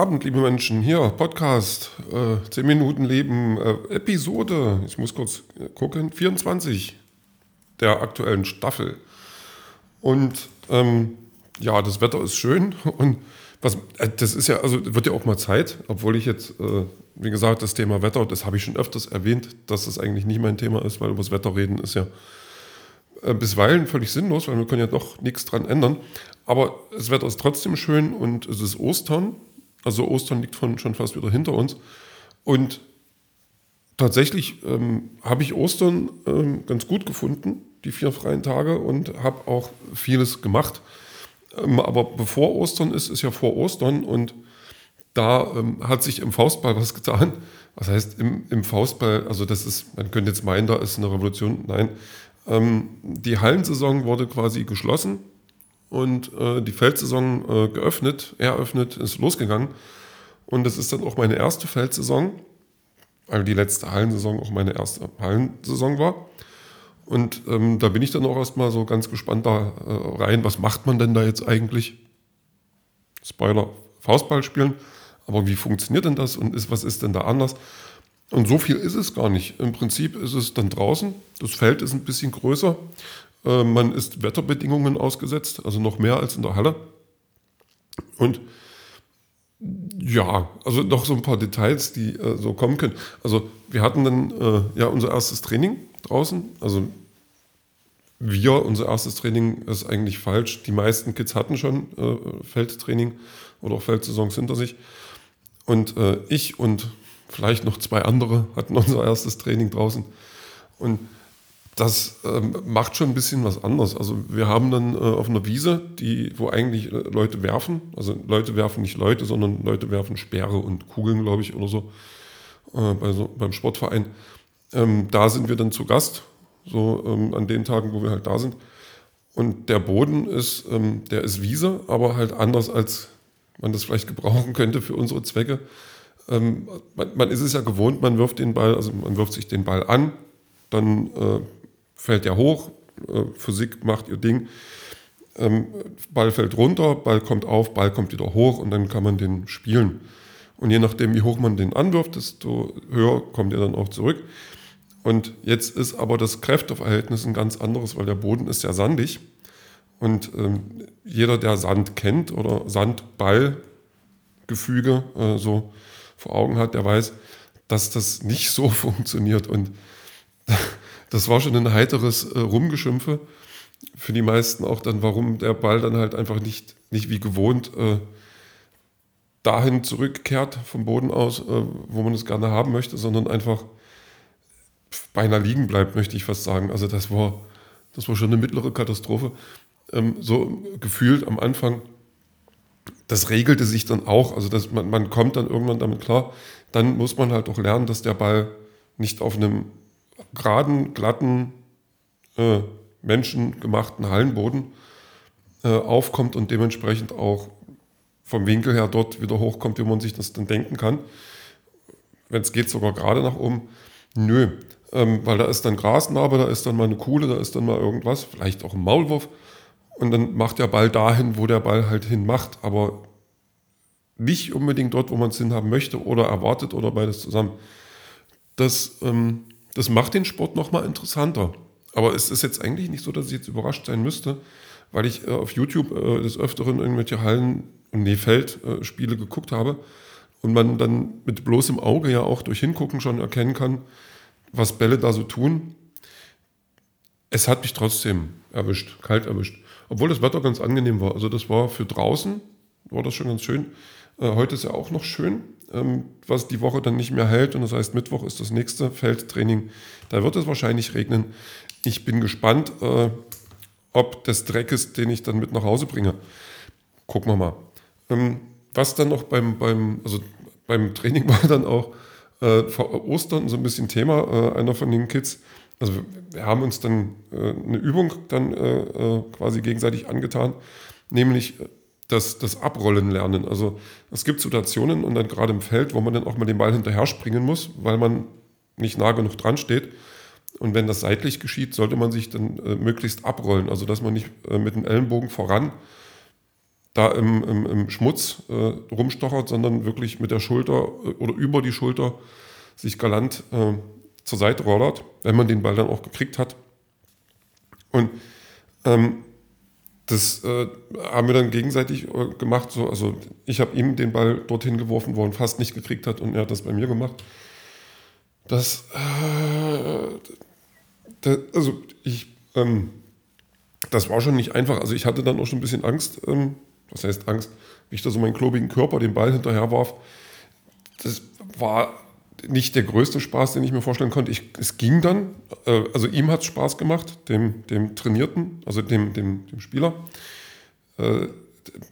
Abend, liebe Menschen. Hier, Podcast, äh, 10 Minuten Leben, äh, Episode, ich muss kurz gucken, 24 der aktuellen Staffel. Und ähm, ja, das Wetter ist schön und was, äh, das ist ja, also wird ja auch mal Zeit, obwohl ich jetzt, äh, wie gesagt, das Thema Wetter, das habe ich schon öfters erwähnt, dass das eigentlich nicht mein Thema ist, weil über das Wetter reden ist ja äh, bisweilen völlig sinnlos, weil wir können ja doch nichts dran ändern. Aber das Wetter ist trotzdem schön und es ist Ostern. Also Ostern liegt von, schon fast wieder hinter uns. Und tatsächlich ähm, habe ich Ostern ähm, ganz gut gefunden, die vier freien Tage, und habe auch vieles gemacht. Ähm, aber bevor Ostern ist, ist ja vor Ostern und da ähm, hat sich im Faustball was getan. Was heißt im, im Faustball? Also das ist, man könnte jetzt meinen, da ist eine Revolution. Nein, ähm, die Hallensaison wurde quasi geschlossen und äh, die Feldsaison äh, geöffnet, eröffnet, ist losgegangen. Und das ist dann auch meine erste Feldsaison, weil die letzte Hallensaison auch meine erste Hallensaison war. Und ähm, da bin ich dann auch erstmal so ganz gespannt da äh, rein, was macht man denn da jetzt eigentlich? Spoiler, Faustball spielen. Aber wie funktioniert denn das und ist, was ist denn da anders? Und so viel ist es gar nicht. Im Prinzip ist es dann draußen. Das Feld ist ein bisschen größer. Äh, man ist Wetterbedingungen ausgesetzt, also noch mehr als in der Halle. Und ja, also noch so ein paar Details, die äh, so kommen können. Also wir hatten dann äh, ja unser erstes Training draußen. Also wir, unser erstes Training ist eigentlich falsch. Die meisten Kids hatten schon äh, Feldtraining oder auch Feldsaisons hinter sich. Und äh, ich und vielleicht noch zwei andere hatten unser erstes Training draußen. Und das ähm, macht schon ein bisschen was anderes. Also wir haben dann äh, auf einer Wiese, die, wo eigentlich äh, Leute werfen, also Leute werfen nicht Leute, sondern Leute werfen Speere und Kugeln, glaube ich, oder so, äh, bei so beim Sportverein. Ähm, da sind wir dann zu Gast, so ähm, an den Tagen, wo wir halt da sind. Und der Boden ist, ähm, der ist Wiese, aber halt anders, als man das vielleicht gebrauchen könnte für unsere Zwecke. Ähm, man, man, ist es ja gewohnt, man wirft den Ball, also man wirft sich den Ball an, dann äh, fällt er hoch, äh, Physik macht ihr Ding, ähm, Ball fällt runter, Ball kommt auf, Ball kommt wieder hoch und dann kann man den spielen. Und je nachdem, wie hoch man den anwirft, desto höher kommt er dann auch zurück. Und jetzt ist aber das Kräfteverhältnis ein ganz anderes, weil der Boden ist ja sandig. Und ähm, jeder, der Sand kennt oder Sandballgefüge äh, so vor Augen hat, der weiß, dass das nicht so funktioniert. Und das war schon ein heiteres äh, Rumgeschimpfe für die meisten auch dann, warum der Ball dann halt einfach nicht, nicht wie gewohnt äh, dahin zurückkehrt vom Boden aus, äh, wo man es gerne haben möchte, sondern einfach beinahe liegen bleibt, möchte ich fast sagen. Also das war, das war schon eine mittlere Katastrophe. Ähm, so gefühlt am Anfang das regelte sich dann auch. Also dass man, man kommt dann irgendwann damit klar. Dann muss man halt auch lernen, dass der Ball nicht auf einem geraden, glatten, äh, menschengemachten Hallenboden äh, aufkommt und dementsprechend auch vom Winkel her dort wieder hochkommt, wie man sich das dann denken kann. Wenn es geht, sogar gerade nach oben. Nö, ähm, weil da ist dann Grasnarbe, da ist dann mal eine Kuhle, da ist dann mal irgendwas, vielleicht auch ein Maulwurf. Und dann macht der Ball dahin, wo der Ball halt hin macht, aber nicht unbedingt dort, wo man es hinhaben möchte oder erwartet oder beides zusammen. Das, ähm, das macht den Sport nochmal interessanter. Aber es ist jetzt eigentlich nicht so, dass ich jetzt überrascht sein müsste, weil ich äh, auf YouTube äh, des Öfteren irgendwelche Hallen- und nee, Feldspiele geguckt habe und man dann mit bloßem Auge ja auch durch Hingucken schon erkennen kann, was Bälle da so tun. Es hat mich trotzdem erwischt, kalt erwischt. Obwohl das Wetter ganz angenehm war. Also das war für draußen, war das schon ganz schön. Äh, heute ist ja auch noch schön, ähm, was die Woche dann nicht mehr hält. Und das heißt, Mittwoch ist das nächste Feldtraining. Da wird es wahrscheinlich regnen. Ich bin gespannt, äh, ob des Dreckes, den ich dann mit nach Hause bringe. Gucken wir mal. Ähm, was dann noch beim, beim, also beim Training war dann auch äh, vor Ostern so ein bisschen Thema. Äh, einer von den Kids also wir haben uns dann eine Übung dann quasi gegenseitig angetan, nämlich das, das Abrollen lernen. Also es gibt Situationen und dann gerade im Feld, wo man dann auch mal den Ball hinterher springen muss, weil man nicht nah genug dran steht. Und wenn das seitlich geschieht, sollte man sich dann äh, möglichst abrollen. Also dass man nicht äh, mit dem Ellenbogen voran da im, im, im Schmutz äh, rumstochert, sondern wirklich mit der Schulter äh, oder über die Schulter sich galant äh, zur Seite rollert, wenn man den Ball dann auch gekriegt hat. Und ähm, das äh, haben wir dann gegenseitig äh, gemacht. So, also ich habe ihm den Ball dorthin geworfen, wo er ihn fast nicht gekriegt hat, und er hat das bei mir gemacht. Das, äh, das also ich, ähm, das war schon nicht einfach. Also ich hatte dann auch schon ein bisschen Angst. Ähm, was heißt Angst? Wie ich da so meinen klobigen Körper den Ball hinterher warf. Das war nicht der größte Spaß, den ich mir vorstellen konnte. Ich, es ging dann, äh, also ihm hat es Spaß gemacht, dem, dem Trainierten, also dem, dem, dem Spieler. Äh,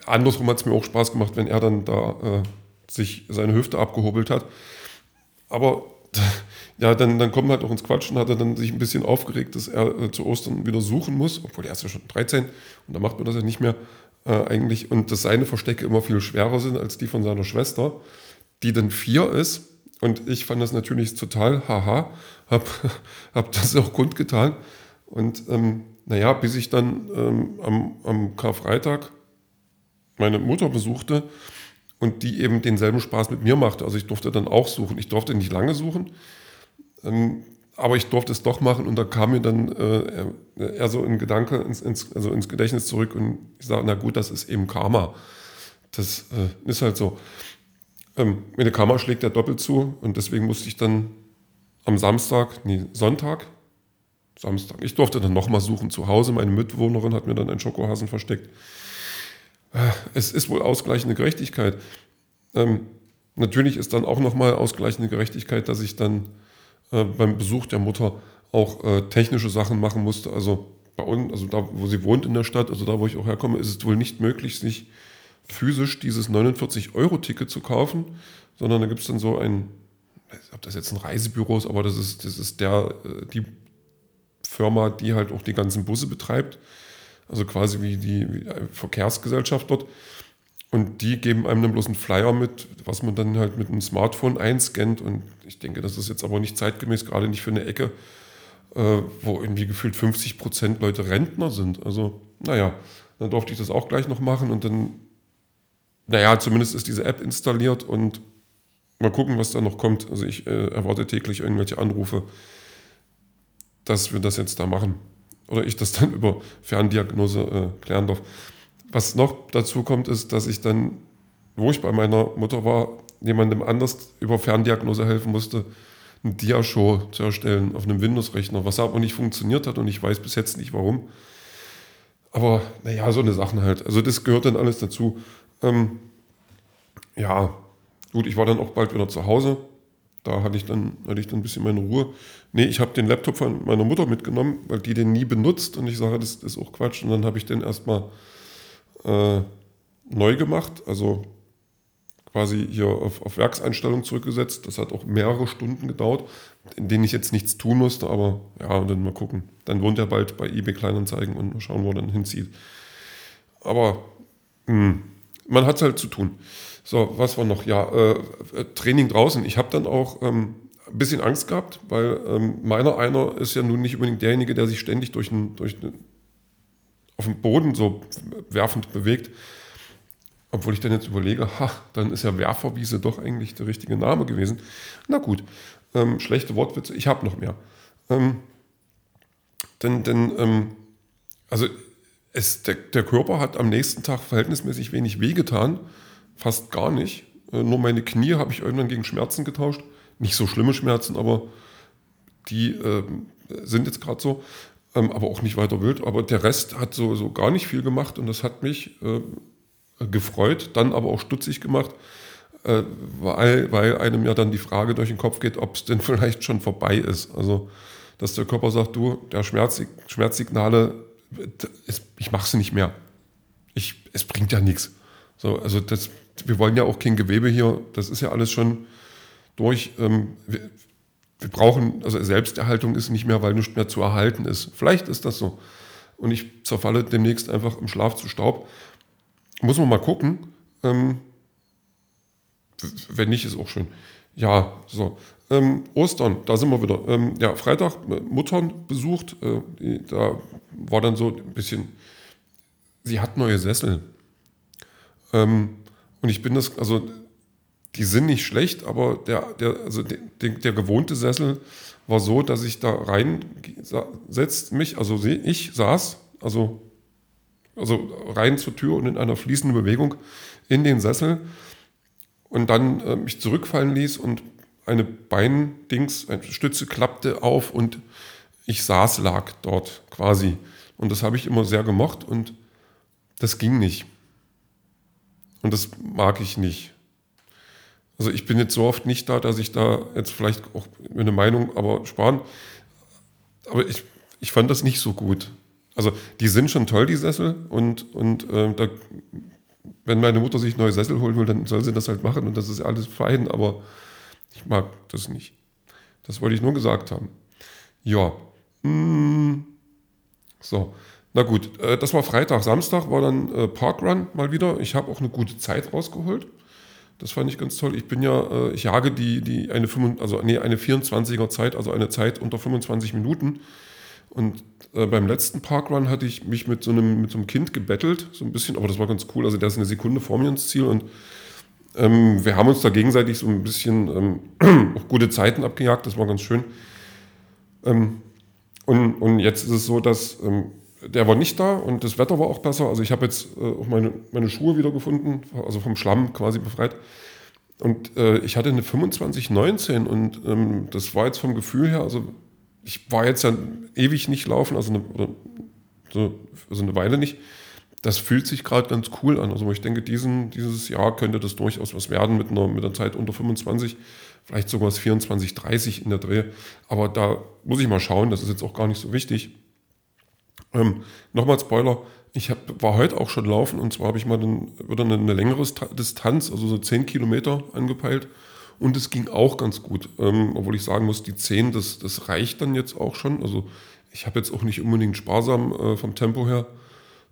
andersrum hat es mir auch Spaß gemacht, wenn er dann da äh, sich seine Hüfte abgehobelt hat. Aber ja, dann, dann kommt halt auch ins Quatschen, hat er dann sich ein bisschen aufgeregt, dass er äh, zu Ostern wieder suchen muss, obwohl er ist ja schon 13 und da macht man das ja nicht mehr äh, eigentlich. Und dass seine Verstecke immer viel schwerer sind als die von seiner Schwester, die dann vier ist und ich fand das natürlich total haha, habe hab das auch kundgetan. Und ähm, naja, bis ich dann ähm, am, am Karfreitag meine Mutter besuchte und die eben denselben Spaß mit mir machte. Also ich durfte dann auch suchen. Ich durfte nicht lange suchen, ähm, aber ich durfte es doch machen und da kam mir dann äh, eher so ein Gedanke ins, ins, also ins Gedächtnis zurück und ich sage, na gut, das ist eben Karma. Das äh, ist halt so. Ähm, meine Kamera schlägt ja doppelt zu und deswegen musste ich dann am Samstag, nee, Sonntag, Samstag, ich durfte dann nochmal suchen zu Hause. Meine Mitbewohnerin hat mir dann einen Schokohasen versteckt. Äh, es ist wohl ausgleichende Gerechtigkeit. Ähm, natürlich ist dann auch nochmal ausgleichende Gerechtigkeit, dass ich dann äh, beim Besuch der Mutter auch äh, technische Sachen machen musste. Also bei uns, also da, wo sie wohnt in der Stadt, also da, wo ich auch herkomme, ist es wohl nicht möglich, sich physisch dieses 49-Euro-Ticket zu kaufen, sondern da gibt es dann so ein, ob das jetzt ein Reisebüro ist, aber das ist, das ist der, äh, die Firma, die halt auch die ganzen Busse betreibt. Also quasi wie die Verkehrsgesellschaft dort. Und die geben einem dann bloß einen Flyer mit, was man dann halt mit einem Smartphone einscannt. Und ich denke, das ist jetzt aber nicht zeitgemäß, gerade nicht für eine Ecke, äh, wo irgendwie gefühlt 50 Prozent Leute Rentner sind. Also, naja, dann durfte ich das auch gleich noch machen und dann naja, zumindest ist diese App installiert und mal gucken, was da noch kommt. Also ich äh, erwarte täglich irgendwelche Anrufe, dass wir das jetzt da machen. Oder ich das dann über Ferndiagnose äh, klären darf. Was noch dazu kommt, ist, dass ich dann, wo ich bei meiner Mutter war, jemandem anders über Ferndiagnose helfen musste, eine Diashow zu erstellen auf einem Windows-Rechner, was aber nicht funktioniert hat und ich weiß bis jetzt nicht warum. Aber naja, so eine Sachen halt. Also das gehört dann alles dazu. Ähm, ja, gut, ich war dann auch bald wieder zu Hause. Da hatte ich dann, hatte ich dann ein bisschen meine Ruhe. Nee, ich habe den Laptop von meiner Mutter mitgenommen, weil die den nie benutzt und ich sage, das, ist auch Quatsch. Und dann habe ich den erstmal äh, neu gemacht, also quasi hier auf, auf Werkseinstellung zurückgesetzt. Das hat auch mehrere Stunden gedauert, in denen ich jetzt nichts tun musste, aber ja, und dann mal gucken. Dann wohnt er bald bei eBay Kleinanzeigen und mal schauen, wo er dann hinzieht. Aber mh, hm, man hat es halt zu tun. So, was war noch? Ja, äh, Training draußen. Ich habe dann auch ähm, ein bisschen Angst gehabt, weil ähm, meiner einer ist ja nun nicht unbedingt derjenige, der sich ständig durch den, durch den, auf dem Boden so werfend bewegt. Obwohl ich dann jetzt überlege, ha, dann ist ja Werferwiese doch eigentlich der richtige Name gewesen. Na gut, ähm, schlechte Wortwitze, ich habe noch mehr. Ähm, denn, denn ähm, also es, der, der, Körper hat am nächsten Tag verhältnismäßig wenig wehgetan, fast gar nicht. Äh, nur meine Knie habe ich irgendwann gegen Schmerzen getauscht. Nicht so schlimme Schmerzen, aber die äh, sind jetzt gerade so. Ähm, aber auch nicht weiter wild. Aber der Rest hat so, so gar nicht viel gemacht und das hat mich äh, gefreut, dann aber auch stutzig gemacht, äh, weil, weil einem ja dann die Frage durch den Kopf geht, ob es denn vielleicht schon vorbei ist. Also, dass der Körper sagt, du, der Schmerz, Schmerzsignale ich mache es nicht mehr. Ich, es bringt ja nichts. So, also das, wir wollen ja auch kein Gewebe hier, das ist ja alles schon durch. Ähm, wir, wir, brauchen, also Selbsterhaltung ist nicht mehr, weil nichts mehr zu erhalten ist. Vielleicht ist das so. Und ich zerfalle demnächst einfach im Schlaf zu Staub. Muss man mal gucken. Ähm, wenn nicht, ist auch schön. Ja, so. Ähm, Ostern, da sind wir wieder. Ähm, ja, Freitag äh, Muttern besucht. Äh, die, da war dann so ein bisschen, sie hat neue Sessel. Ähm, und ich bin das, also die sind nicht schlecht, aber der, der, also der, der gewohnte Sessel war so, dass ich da rein setzt mich, also ich saß, also, also rein zur Tür und in einer fließenden Bewegung in den Sessel und dann äh, mich zurückfallen ließ und eine Beindings, eine Stütze klappte auf und ich saß, lag dort quasi. Und das habe ich immer sehr gemocht und das ging nicht. Und das mag ich nicht. Also ich bin jetzt so oft nicht da, dass ich da jetzt vielleicht auch eine Meinung, aber sparen. Aber ich, ich fand das nicht so gut. Also die sind schon toll, die Sessel. Und, und äh, da, wenn meine Mutter sich neue Sessel holen will, dann soll sie das halt machen und das ist alles fein. Aber ich mag das nicht. Das wollte ich nur gesagt haben. Ja. Hm. So. Na gut, äh, das war Freitag. Samstag war dann äh, Parkrun mal wieder. Ich habe auch eine gute Zeit rausgeholt. Das fand ich ganz toll. Ich bin ja, äh, ich jage die, die eine, 5, also, nee, eine 24er Zeit, also eine Zeit unter 25 Minuten. Und äh, beim letzten Parkrun hatte ich mich mit so, einem, mit so einem Kind gebettelt, so ein bisschen, aber das war ganz cool. Also der ist eine Sekunde vor mir ins Ziel und ähm, wir haben uns da gegenseitig so ein bisschen ähm, auch gute Zeiten abgejagt, das war ganz schön. Ähm, und, und jetzt ist es so, dass ähm, der war nicht da und das Wetter war auch besser. Also ich habe jetzt äh, auch meine, meine Schuhe wieder gefunden, also vom Schlamm quasi befreit. Und äh, ich hatte eine 2519 und ähm, das war jetzt vom Gefühl her, also ich war jetzt ja ewig nicht laufen, also eine, oder so, also eine Weile nicht. Das fühlt sich gerade ganz cool an. Also ich denke, diesen, dieses Jahr könnte das durchaus was werden mit einer, mit einer Zeit unter 25, vielleicht sogar 24, 30 in der Dreh. Aber da muss ich mal schauen, das ist jetzt auch gar nicht so wichtig. Ähm, Nochmal Spoiler, ich hab, war heute auch schon laufen und zwar habe ich mal dann, wieder eine, eine, längere Distanz, also so 10 Kilometer angepeilt und es ging auch ganz gut. Ähm, obwohl ich sagen muss, die 10, das, das reicht dann jetzt auch schon. Also ich habe jetzt auch nicht unbedingt sparsam äh, vom Tempo her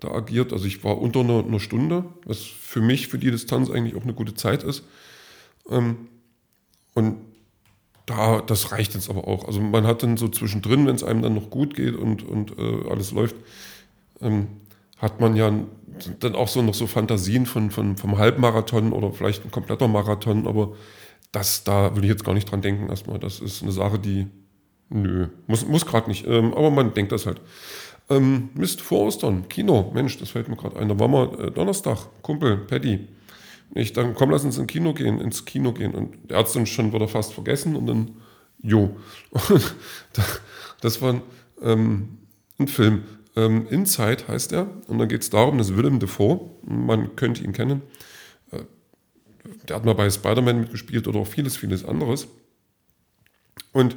da agiert. Also ich war unter einer, einer, Stunde, was für mich, für die Distanz eigentlich auch eine gute Zeit ist. Ähm, und da, das reicht jetzt aber auch. Also man hat dann so zwischendrin, wenn es einem dann noch gut geht und, und äh, alles läuft, ähm, hat man ja dann auch so noch so Fantasien von, von, vom Halbmarathon oder vielleicht ein kompletter Marathon, aber das, da würde ich jetzt gar nicht dran denken erstmal. Das ist eine Sache, die, nö, muss, muss gerade nicht, ähm, aber man denkt das halt. Ähm, Mist, vor Ostern, Kino, Mensch, das fällt mir gerade ein, da waren wir äh, Donnerstag, Kumpel, Paddy, ich dann komm, lass uns ins Kino gehen, ins Kino gehen. Und der hat es dann schon wieder fast vergessen und dann, jo. Das war ähm, ein Film. Ähm, Inside heißt er. Und dann geht es darum, dass Willem Dafoe, man könnte ihn kennen, äh, der hat mal bei Spider-Man mitgespielt oder auch vieles, vieles anderes. Und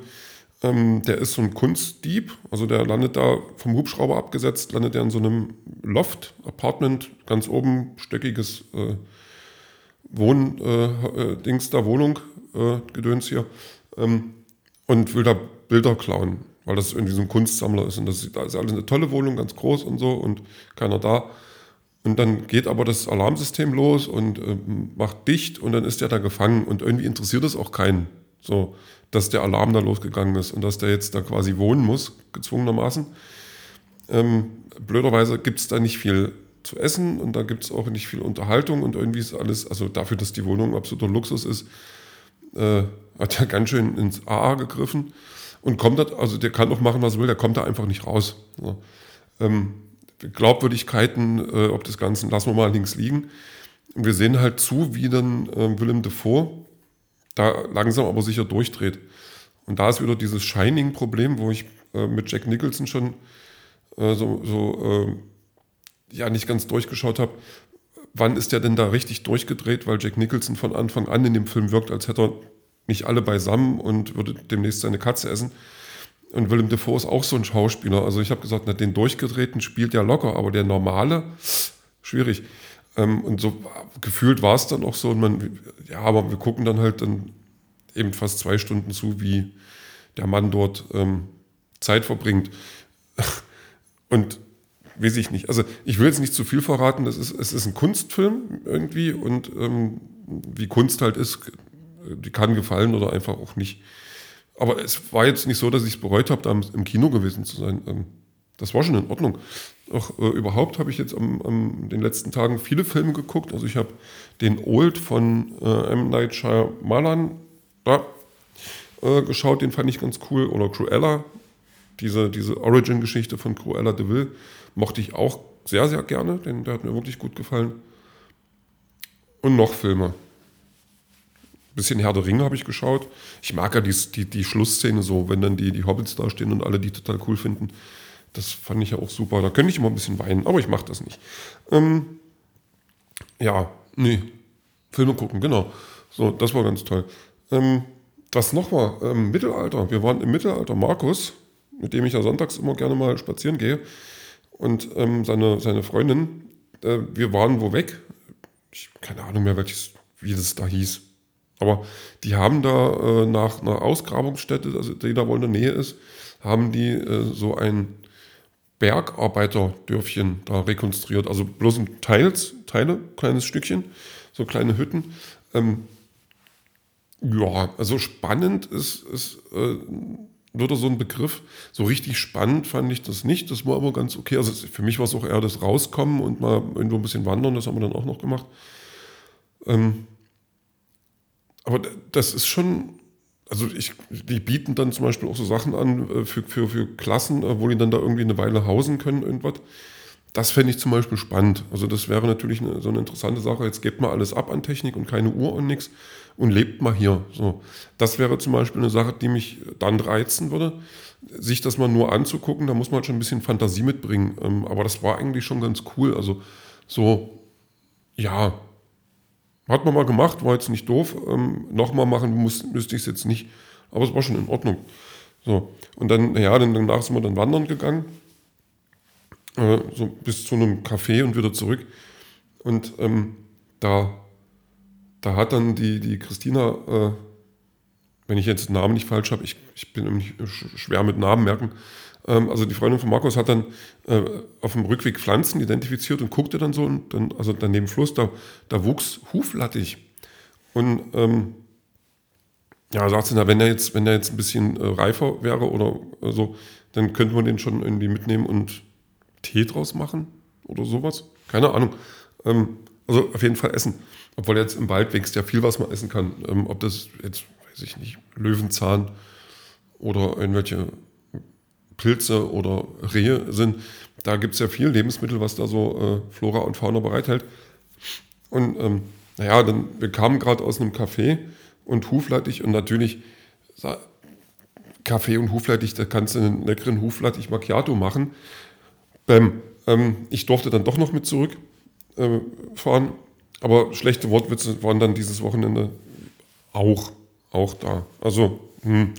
ähm, der ist so ein Kunstdieb, also der landet da vom Hubschrauber abgesetzt, landet er in so einem Loft, Apartment, ganz oben, stöckiges äh, Wohn, äh, äh, Dings da, Wohnung, äh, Gedöns hier, ähm, und will da Bilder klauen, weil das irgendwie so ein Kunstsammler ist. Und das ist, da ist alles eine tolle Wohnung, ganz groß und so und keiner da. Und dann geht aber das Alarmsystem los und äh, macht dicht und dann ist der da gefangen und irgendwie interessiert es auch keinen, so, dass der Alarm da losgegangen ist und dass der jetzt da quasi wohnen muss, gezwungenermaßen. Ähm, blöderweise gibt es da nicht viel zu essen und da gibt es auch nicht viel Unterhaltung und irgendwie ist alles, also dafür, dass die Wohnung absoluter Luxus ist, äh, hat er ganz schön ins AA gegriffen und kommt da, also der kann auch machen, was er will, der kommt da einfach nicht raus. Ja. Ähm, Glaubwürdigkeiten, äh, ob des Ganzen, lassen wir mal links liegen. Wir sehen halt zu, wie dann äh, Willem Dafoe da langsam aber sicher durchdreht. Und da ist wieder dieses Shining-Problem, wo ich äh, mit Jack Nicholson schon äh, so, so äh, ja nicht ganz durchgeschaut habe, wann ist der denn da richtig durchgedreht, weil Jack Nicholson von Anfang an in dem Film wirkt, als hätte er nicht alle beisammen und würde demnächst seine Katze essen. Und Willem Dafoe ist auch so ein Schauspieler. Also ich habe gesagt, na, den durchgedrehten spielt ja locker, aber der normale, schwierig. Ähm, und so gefühlt war es dann auch so. Und man, ja, aber wir gucken dann halt dann eben fast zwei Stunden zu, wie der Mann dort ähm, Zeit verbringt. Und weiß ich nicht. Also ich will jetzt nicht zu viel verraten. Das ist, es ist ein Kunstfilm irgendwie und ähm, wie Kunst halt ist, die kann gefallen oder einfach auch nicht. Aber es war jetzt nicht so, dass ich es bereut habe, da im Kino gewesen zu sein. Ähm, das war schon in Ordnung. Auch äh, überhaupt habe ich jetzt am, am, den letzten Tagen viele Filme geguckt. Also ich habe den Old von äh, M. Night Shyamalan da äh, geschaut, den fand ich ganz cool. Oder Cruella, diese, diese Origin-Geschichte von Cruella de Vil, mochte ich auch sehr, sehr gerne. Den, der hat mir wirklich gut gefallen. Und noch Filme. Bisschen Herr der Ringe habe ich geschaut. Ich mag ja die, die, die Schlussszene so, wenn dann die, die Hobbits da stehen und alle die total cool finden. Das fand ich ja auch super. Da könnte ich immer ein bisschen weinen, aber ich mache das nicht. Ähm, ja, nee. Filme gucken, genau. So, das war ganz toll. Ähm, was noch war, ähm, Mittelalter. Wir waren im Mittelalter. Markus, mit dem ich ja sonntags immer gerne mal spazieren gehe, und ähm, seine, seine Freundin, äh, wir waren wo weg. Ich keine Ahnung mehr, welches, wie das da hieß. Aber die haben da äh, nach einer Ausgrabungsstätte, also die da wohl in der Nähe ist, haben die äh, so ein Bergarbeiterdörfchen da rekonstruiert. Also bloß in Teils, Teile, kleines Stückchen, so kleine Hütten. Ähm, ja, also spannend ist, ist äh, würde so ein Begriff. So richtig spannend fand ich das nicht. Das war aber ganz okay. Also für mich war es auch eher das Rauskommen und mal irgendwo ein bisschen wandern. Das haben wir dann auch noch gemacht. Ähm, aber das ist schon, also ich, die bieten dann zum Beispiel auch so Sachen an äh, für, für, für Klassen, äh, wo die dann da irgendwie eine Weile hausen können, irgendwas. Das fände ich zum Beispiel spannend. Also das wäre natürlich eine, so eine interessante Sache. Jetzt gebt mal alles ab an Technik und keine Uhr und nichts und lebt mal hier. So, das wäre zum Beispiel eine Sache, die mich dann reizen würde. Sich das mal nur anzugucken, da muss man halt schon ein bisschen Fantasie mitbringen. Ähm, aber das war eigentlich schon ganz cool. Also so, ja, hat man mal gemacht, war jetzt nicht doof. Ähm, Nochmal machen muss, müsste ich es jetzt nicht. Aber es war schon in Ordnung. So, und dann, ja, dann, danach sind wir dann wandern gegangen äh, so bis zu einem Café und wieder zurück. Und ähm, da, da hat dann die, die Christina, äh, wenn ich jetzt den Namen nicht falsch habe, ich, ich bin nämlich schwer mit Namen merken, ähm, also die Freundin von Markus hat dann äh, auf dem Rückweg Pflanzen identifiziert und guckte dann so, und dann, also dann neben Fluss, da, da wuchs Huflattich. Und ähm, ja, sagt sie, na, wenn er jetzt, wenn er jetzt ein bisschen äh, reifer wäre oder so, dann könnte man den schon irgendwie mitnehmen und Tee draus machen oder sowas. Keine Ahnung. Ähm, also auf jeden Fall essen. Obwohl jetzt im Wald wächst ja viel, was man essen kann. Ähm, ob das jetzt, weiß ich nicht, Löwenzahn oder irgendwelche Pilze oder Rehe sind. Da gibt es ja viel Lebensmittel, was da so äh, Flora und Fauna bereithält. Und ähm, naja, dann, wir kamen gerade aus einem Café und Huflattich und natürlich Kaffee und Huflattich, da kannst du einen leckeren Huflattich Macchiato machen. Ähm, ähm, ich durfte dann doch noch mit zurückfahren, äh, aber schlechte Wortwitze waren dann dieses Wochenende auch, auch da. Also, hm.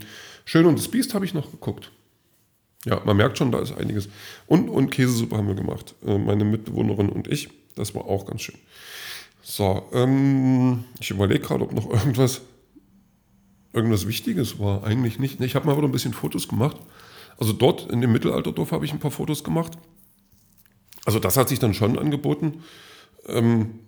Schön und das Biest habe ich noch geguckt. Ja, man merkt schon, da ist einiges. Und, und Käsesuppe haben wir gemacht. Äh, meine Mitbewohnerin und ich. Das war auch ganz schön. So, ähm, ich überlege gerade, ob noch irgendwas, irgendwas Wichtiges war. Eigentlich nicht. Ich habe mal wieder ein bisschen Fotos gemacht. Also dort in dem Mittelalterdorf habe ich ein paar Fotos gemacht. Also das hat sich dann schon angeboten. Ähm,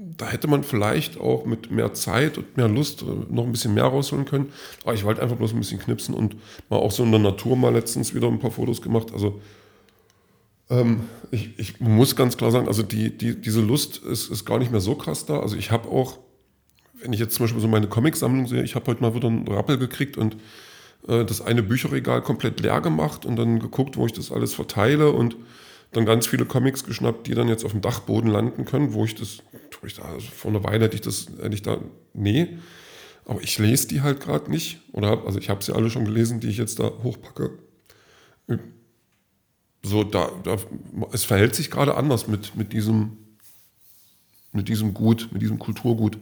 da hätte man vielleicht auch mit mehr Zeit und mehr Lust äh, noch ein bisschen mehr rausholen können. Aber ich wollte einfach bloß ein bisschen knipsen und mal auch so in der Natur mal letztens wieder ein paar Fotos gemacht. Also ähm, ich, ich, muss ganz klar sagen, also die, die, diese Lust ist, ist gar nicht mehr so krass da. Also ich habe auch, wenn ich jetzt zum Beispiel so meine Comicsammlung sehe, ich habe heute mal wieder einen Rappel gekriegt und äh, das eine Bücherregal komplett leer gemacht und dann geguckt, wo ich das alles verteile und dann ganz viele Comics geschnappt, die dann jetzt auf dem Dachboden landen können, wo ich das, wo ich da, also vor einer Weile hätte ich das, ich da, nee, aber ich lese die halt gerade nicht. Oder also ich habe sie alle schon gelesen, die ich jetzt da hochpacke. So, da, da es verhält sich gerade anders mit, mit diesem, mit diesem Gut, mit diesem Kulturgut.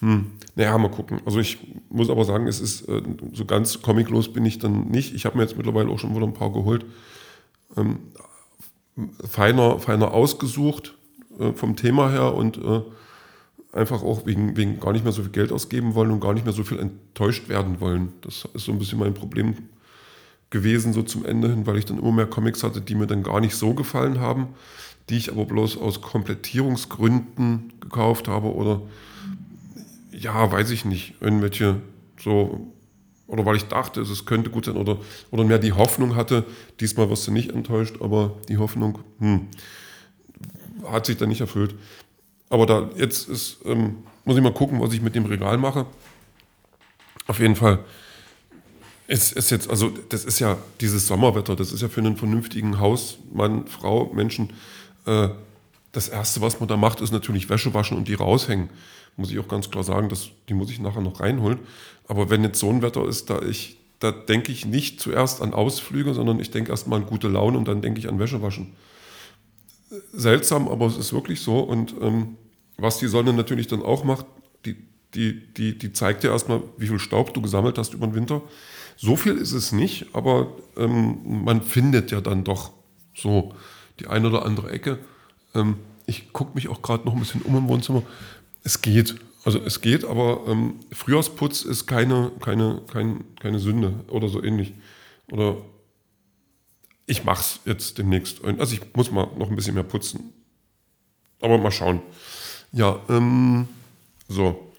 Hm, naja, mal gucken. Also ich muss aber sagen, es ist äh, so ganz comiclos bin ich dann nicht. Ich habe mir jetzt mittlerweile auch schon wieder ein paar geholt. Ähm, feiner, feiner ausgesucht äh, vom Thema her und äh, einfach auch wegen, wegen gar nicht mehr so viel Geld ausgeben wollen und gar nicht mehr so viel enttäuscht werden wollen. Das ist so ein bisschen mein Problem gewesen, so zum Ende hin, weil ich dann immer mehr Comics hatte, die mir dann gar nicht so gefallen haben, die ich aber bloß aus Komplettierungsgründen gekauft habe oder ja, weiß ich nicht, irgendwelche so oder weil ich dachte, es könnte gut sein oder, oder mehr die Hoffnung hatte, diesmal wirst du nicht enttäuscht, aber die Hoffnung hm, hat sich dann nicht erfüllt. Aber da jetzt ist, ähm, muss ich mal gucken, was ich mit dem Regal mache. Auf jeden Fall ist, ist jetzt, also das ist ja dieses Sommerwetter, das ist ja für einen vernünftigen Hausmann, Frau, Menschen, äh, das Erste, was man da macht, ist natürlich Wäsche waschen und die raushängen. Muss ich auch ganz klar sagen, das, die muss ich nachher noch reinholen. Aber wenn jetzt so ein Wetter ist, da ich, da denke ich nicht zuerst an Ausflüge, sondern ich denke erstmal an gute Laune und dann denke ich an Wäsche waschen. Seltsam, aber es ist wirklich so. Und ähm, was die Sonne natürlich dann auch macht, die, die, die, die zeigt dir erstmal, wie viel Staub du gesammelt hast über den Winter. So viel ist es nicht, aber ähm, man findet ja dann doch so die eine oder andere Ecke. Ähm, ich gucke mich auch gerade noch ein bisschen um im Wohnzimmer. Es geht. Also es geht, aber ähm, Frühjahrsputz ist keine, keine, kein, keine Sünde oder so ähnlich. Oder ich mache es jetzt demnächst. Also ich muss mal noch ein bisschen mehr putzen. Aber mal schauen. Ja, ähm, so.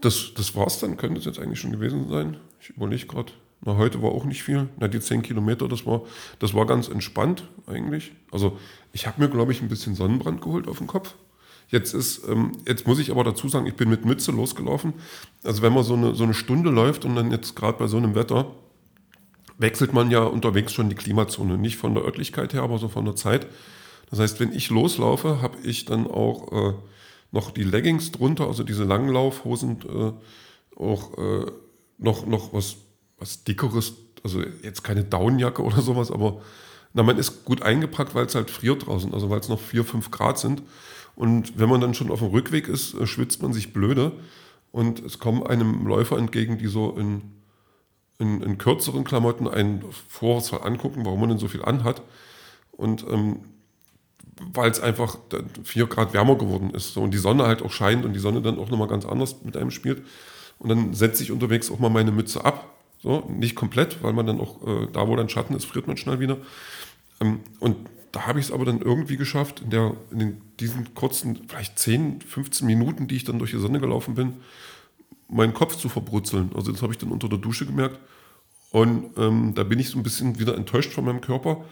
Das, das war's dann, könnte es jetzt eigentlich schon gewesen sein. Ich überlege gerade. Na, heute war auch nicht viel. Na, die 10 Kilometer, das war, das war ganz entspannt eigentlich. Also ich habe mir, glaube ich, ein bisschen Sonnenbrand geholt auf den Kopf. Jetzt ist, ähm, jetzt muss ich aber dazu sagen, ich bin mit Mütze losgelaufen. Also wenn man so eine, so eine Stunde läuft und dann jetzt gerade bei so einem Wetter, wechselt man ja unterwegs schon die Klimazone. Nicht von der Örtlichkeit her, aber so von der Zeit. Das heißt, wenn ich loslaufe, habe ich dann auch äh, noch die Leggings drunter, also diese Langlaufhosen, äh, auch äh, noch, noch was was Dickeres, also jetzt keine Downjacke oder sowas, aber na, man ist gut eingepackt, weil es halt friert draußen, also weil es noch 4, 5 Grad sind. Und wenn man dann schon auf dem Rückweg ist, äh, schwitzt man sich blöde. Und es kommen einem Läufer entgegen, die so in, in, in kürzeren Klamotten einen Vorausfall angucken, warum man denn so viel anhat. Und ähm, weil es einfach 4 Grad wärmer geworden ist. So, und die Sonne halt auch scheint und die Sonne dann auch nochmal ganz anders mit einem spielt. Und dann setze ich unterwegs auch mal meine Mütze ab so, nicht komplett, weil man dann auch, äh, da wo dann Schatten ist, friert man schnell wieder. Ähm, und da habe ich es aber dann irgendwie geschafft, in, der, in den, diesen kurzen, vielleicht 10, 15 Minuten, die ich dann durch die Sonne gelaufen bin, meinen Kopf zu verbrutzeln. Also das habe ich dann unter der Dusche gemerkt. Und ähm, da bin ich so ein bisschen wieder enttäuscht von meinem Körper.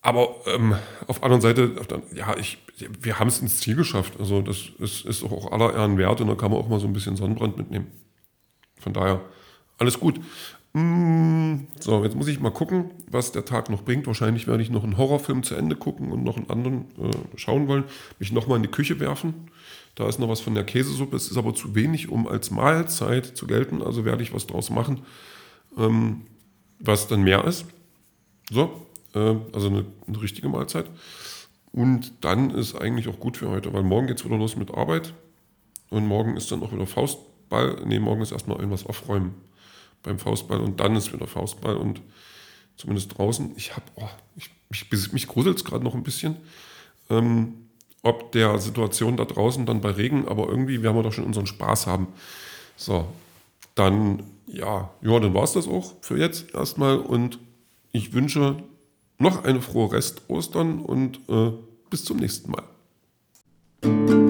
Aber ähm, auf der anderen Seite, ja, ich, wir haben es ins Ziel geschafft. Also das ist, ist auch aller Ehren wert und da kann man auch mal so ein bisschen Sonnenbrand mitnehmen. Von daher, alles gut. Mm, so, jetzt muss ich mal gucken, was der Tag noch bringt. Wahrscheinlich werde ich noch einen Horrorfilm zu Ende gucken und noch einen anderen äh, schauen wollen. Mich nochmal in die Küche werfen. Da ist noch was von der Käsesuppe. Es ist aber zu wenig, um als Mahlzeit zu gelten. Also werde ich was draus machen, ähm, was dann mehr ist. So, äh, also eine, eine richtige Mahlzeit. Und dann ist eigentlich auch gut für heute, weil morgen geht es wieder los mit Arbeit. Und morgen ist dann auch wieder Faustball. Nee, morgen ist erstmal irgendwas aufräumen beim Faustball und dann ist wieder Faustball und zumindest draußen. Ich habe, oh, ich, mich, mich gruselt es gerade noch ein bisschen, ähm, ob der Situation da draußen dann bei Regen, aber irgendwie werden wir doch schon unseren Spaß haben. So, dann, ja, ja, dann war es das auch für jetzt erstmal und ich wünsche noch eine frohe Rest Ostern und äh, bis zum nächsten Mal.